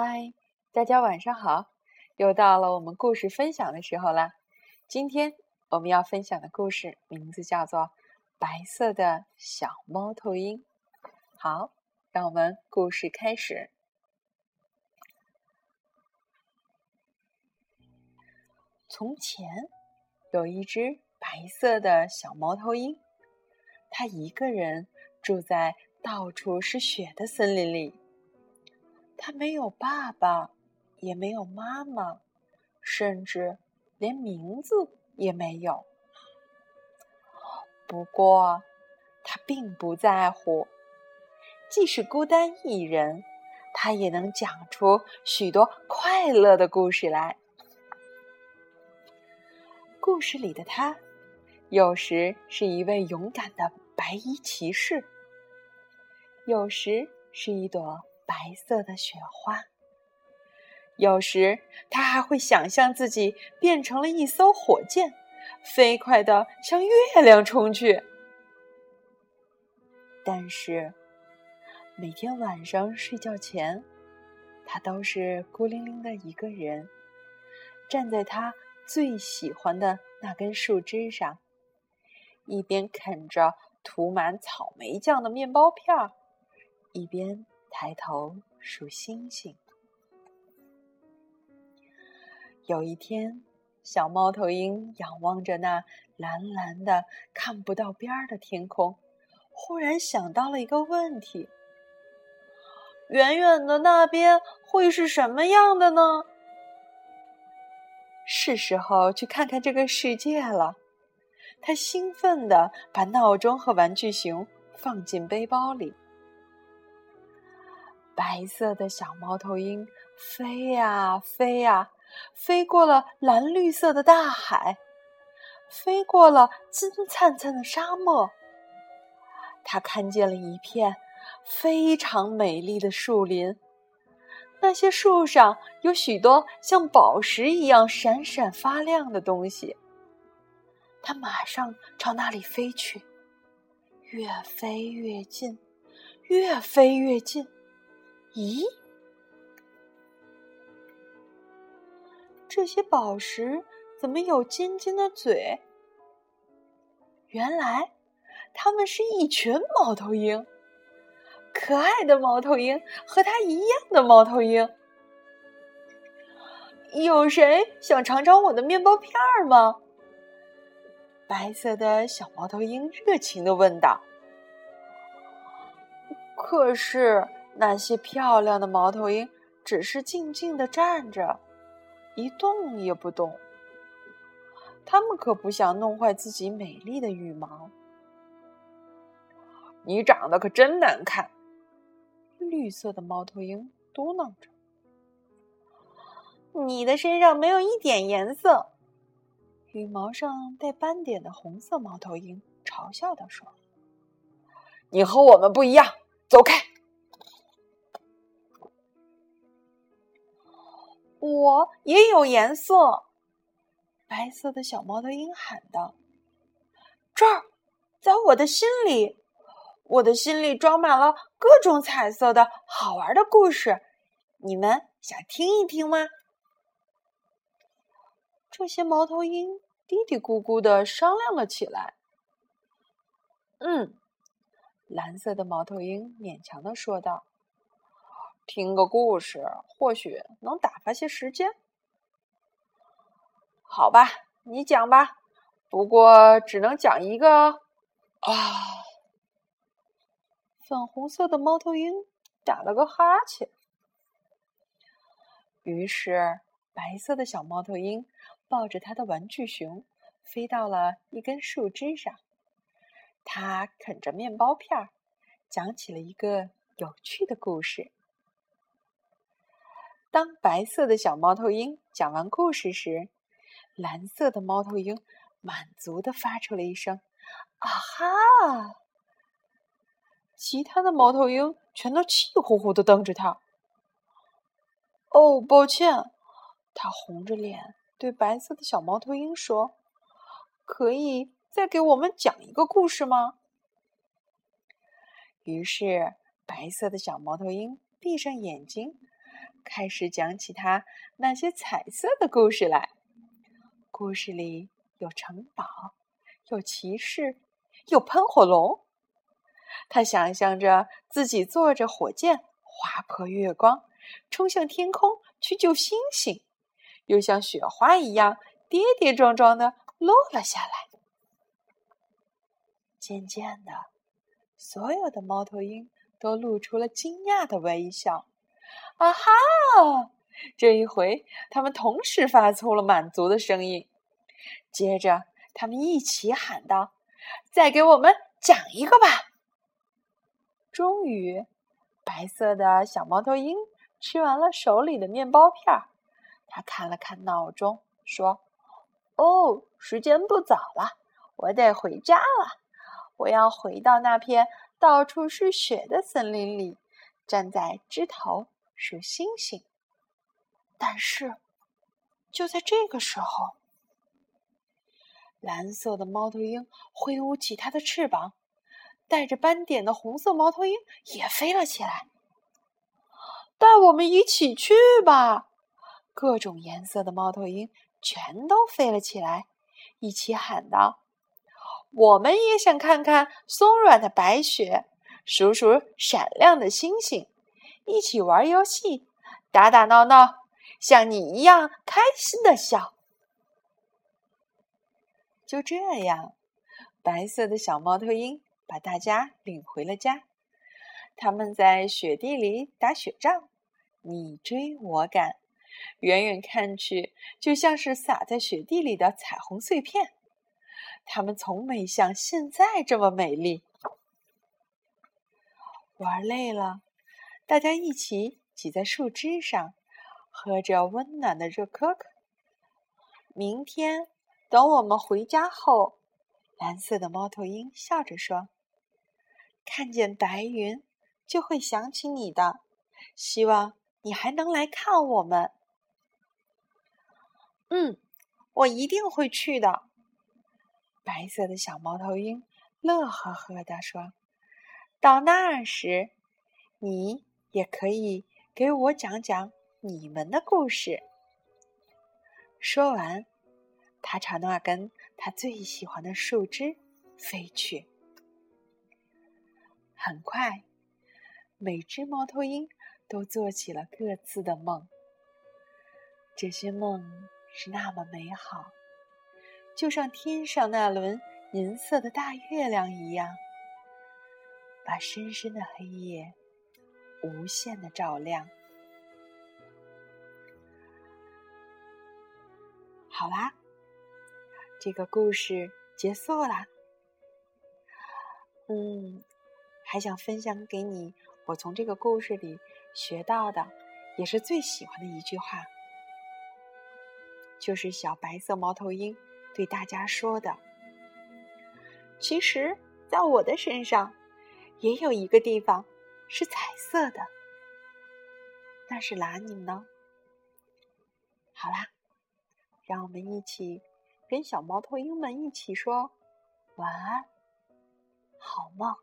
嗨，大家晚上好！又到了我们故事分享的时候啦。今天我们要分享的故事名字叫做《白色的小猫头鹰》。好，让我们故事开始。从前有一只白色的小猫头鹰，它一个人住在到处是雪的森林里。他没有爸爸，也没有妈妈，甚至连名字也没有。不过，他并不在乎，即使孤单一人，他也能讲出许多快乐的故事来。故事里的他，有时是一位勇敢的白衣骑士，有时是一朵。白色的雪花，有时他还会想象自己变成了一艘火箭，飞快的向月亮冲去。但是每天晚上睡觉前，他都是孤零零的一个人，站在他最喜欢的那根树枝上，一边啃着涂满草莓酱的面包片儿，一边。抬头数星星。有一天，小猫头鹰仰望着那蓝蓝的、看不到边儿的天空，忽然想到了一个问题：远远的那边会是什么样的呢？是时候去看看这个世界了。他兴奋地把闹钟和玩具熊放进背包里。白色的小猫头鹰飞呀飞呀，飞过了蓝绿色的大海，飞过了金灿灿的沙漠。它看见了一片非常美丽的树林，那些树上有许多像宝石一样闪闪发亮的东西。它马上朝那里飞去，越飞越近，越飞越近。咦，这些宝石怎么有尖尖的嘴？原来，它们是一群猫头鹰，可爱的猫头鹰，和它一样的猫头鹰。有谁想尝尝我的面包片儿吗？白色的小猫头鹰热情的问道。可是。那些漂亮的猫头鹰只是静静的站着，一动也不动。它们可不想弄坏自己美丽的羽毛。你长得可真难看，绿色的猫头鹰嘟囔着。你的身上没有一点颜色，羽毛上带斑点的红色猫头鹰嘲笑地说：“你和我们不一样，走开。”我也有颜色，白色的小猫头鹰喊道：“这儿，在我的心里，我的心里装满了各种彩色的好玩的故事，你们想听一听吗？”这些猫头鹰嘀嘀咕咕的商量了起来。嗯，蓝色的猫头鹰勉强的说道。听个故事，或许能打发些时间。好吧，你讲吧，不过只能讲一个。啊！粉红色的猫头鹰打了个哈欠。于是，白色的小猫头鹰抱着他的玩具熊，飞到了一根树枝上。他啃着面包片儿，讲起了一个有趣的故事。当白色的小猫头鹰讲完故事时，蓝色的猫头鹰满足的发出了一声“啊哈”。其他的猫头鹰全都气呼呼的瞪着他。哦，抱歉，他红着脸对白色的小猫头鹰说：“可以再给我们讲一个故事吗？”于是，白色的小猫头鹰闭上眼睛。开始讲起他那些彩色的故事来。故事里有城堡，有骑士，有喷火龙。他想象着自己坐着火箭划破月光，冲向天空去救星星，又像雪花一样跌跌撞撞的落了下来。渐渐的，所有的猫头鹰都露出了惊讶的微笑。啊哈！这一回，他们同时发出了满足的声音。接着，他们一起喊道：“再给我们讲一个吧！”终于，白色的小猫头鹰吃完了手里的面包片儿，他看了看闹钟，说：“哦，时间不早了，我得回家了。我要回到那片到处是雪的森林里，站在枝头数星星。”但是，就在这个时候，蓝色的猫头鹰挥舞起它的翅膀。带着斑点的红色猫头鹰也飞了起来，带我们一起去吧！各种颜色的猫头鹰全都飞了起来，一起喊道：“我们也想看看松软的白雪，数数闪亮的星星，一起玩游戏，打打闹闹，像你一样开心的笑。”就这样，白色的小猫头鹰。把大家领回了家。他们在雪地里打雪仗，你追我赶，远远看去就像是洒在雪地里的彩虹碎片。他们从没像现在这么美丽。玩累了，大家一起挤在树枝上，喝着温暖的热可可。明天等我们回家后，蓝色的猫头鹰笑着说。看见白云，就会想起你的。希望你还能来看我们。嗯，我一定会去的。白色的小猫头鹰乐呵呵地说：“到那时，你也可以给我讲讲你们的故事。”说完，它朝那根它最喜欢的树枝飞去。很快，每只猫头鹰都做起了各自的梦。这些梦是那么美好，就像天上那轮银色的大月亮一样，把深深的黑夜无限的照亮。好啦，这个故事结束啦。嗯。还想分享给你，我从这个故事里学到的，也是最喜欢的一句话，就是小白色猫头鹰对大家说的：“其实，在我的身上，也有一个地方是彩色的，那是哪里呢？”好啦，让我们一起跟小猫头鹰们一起说晚安，好梦。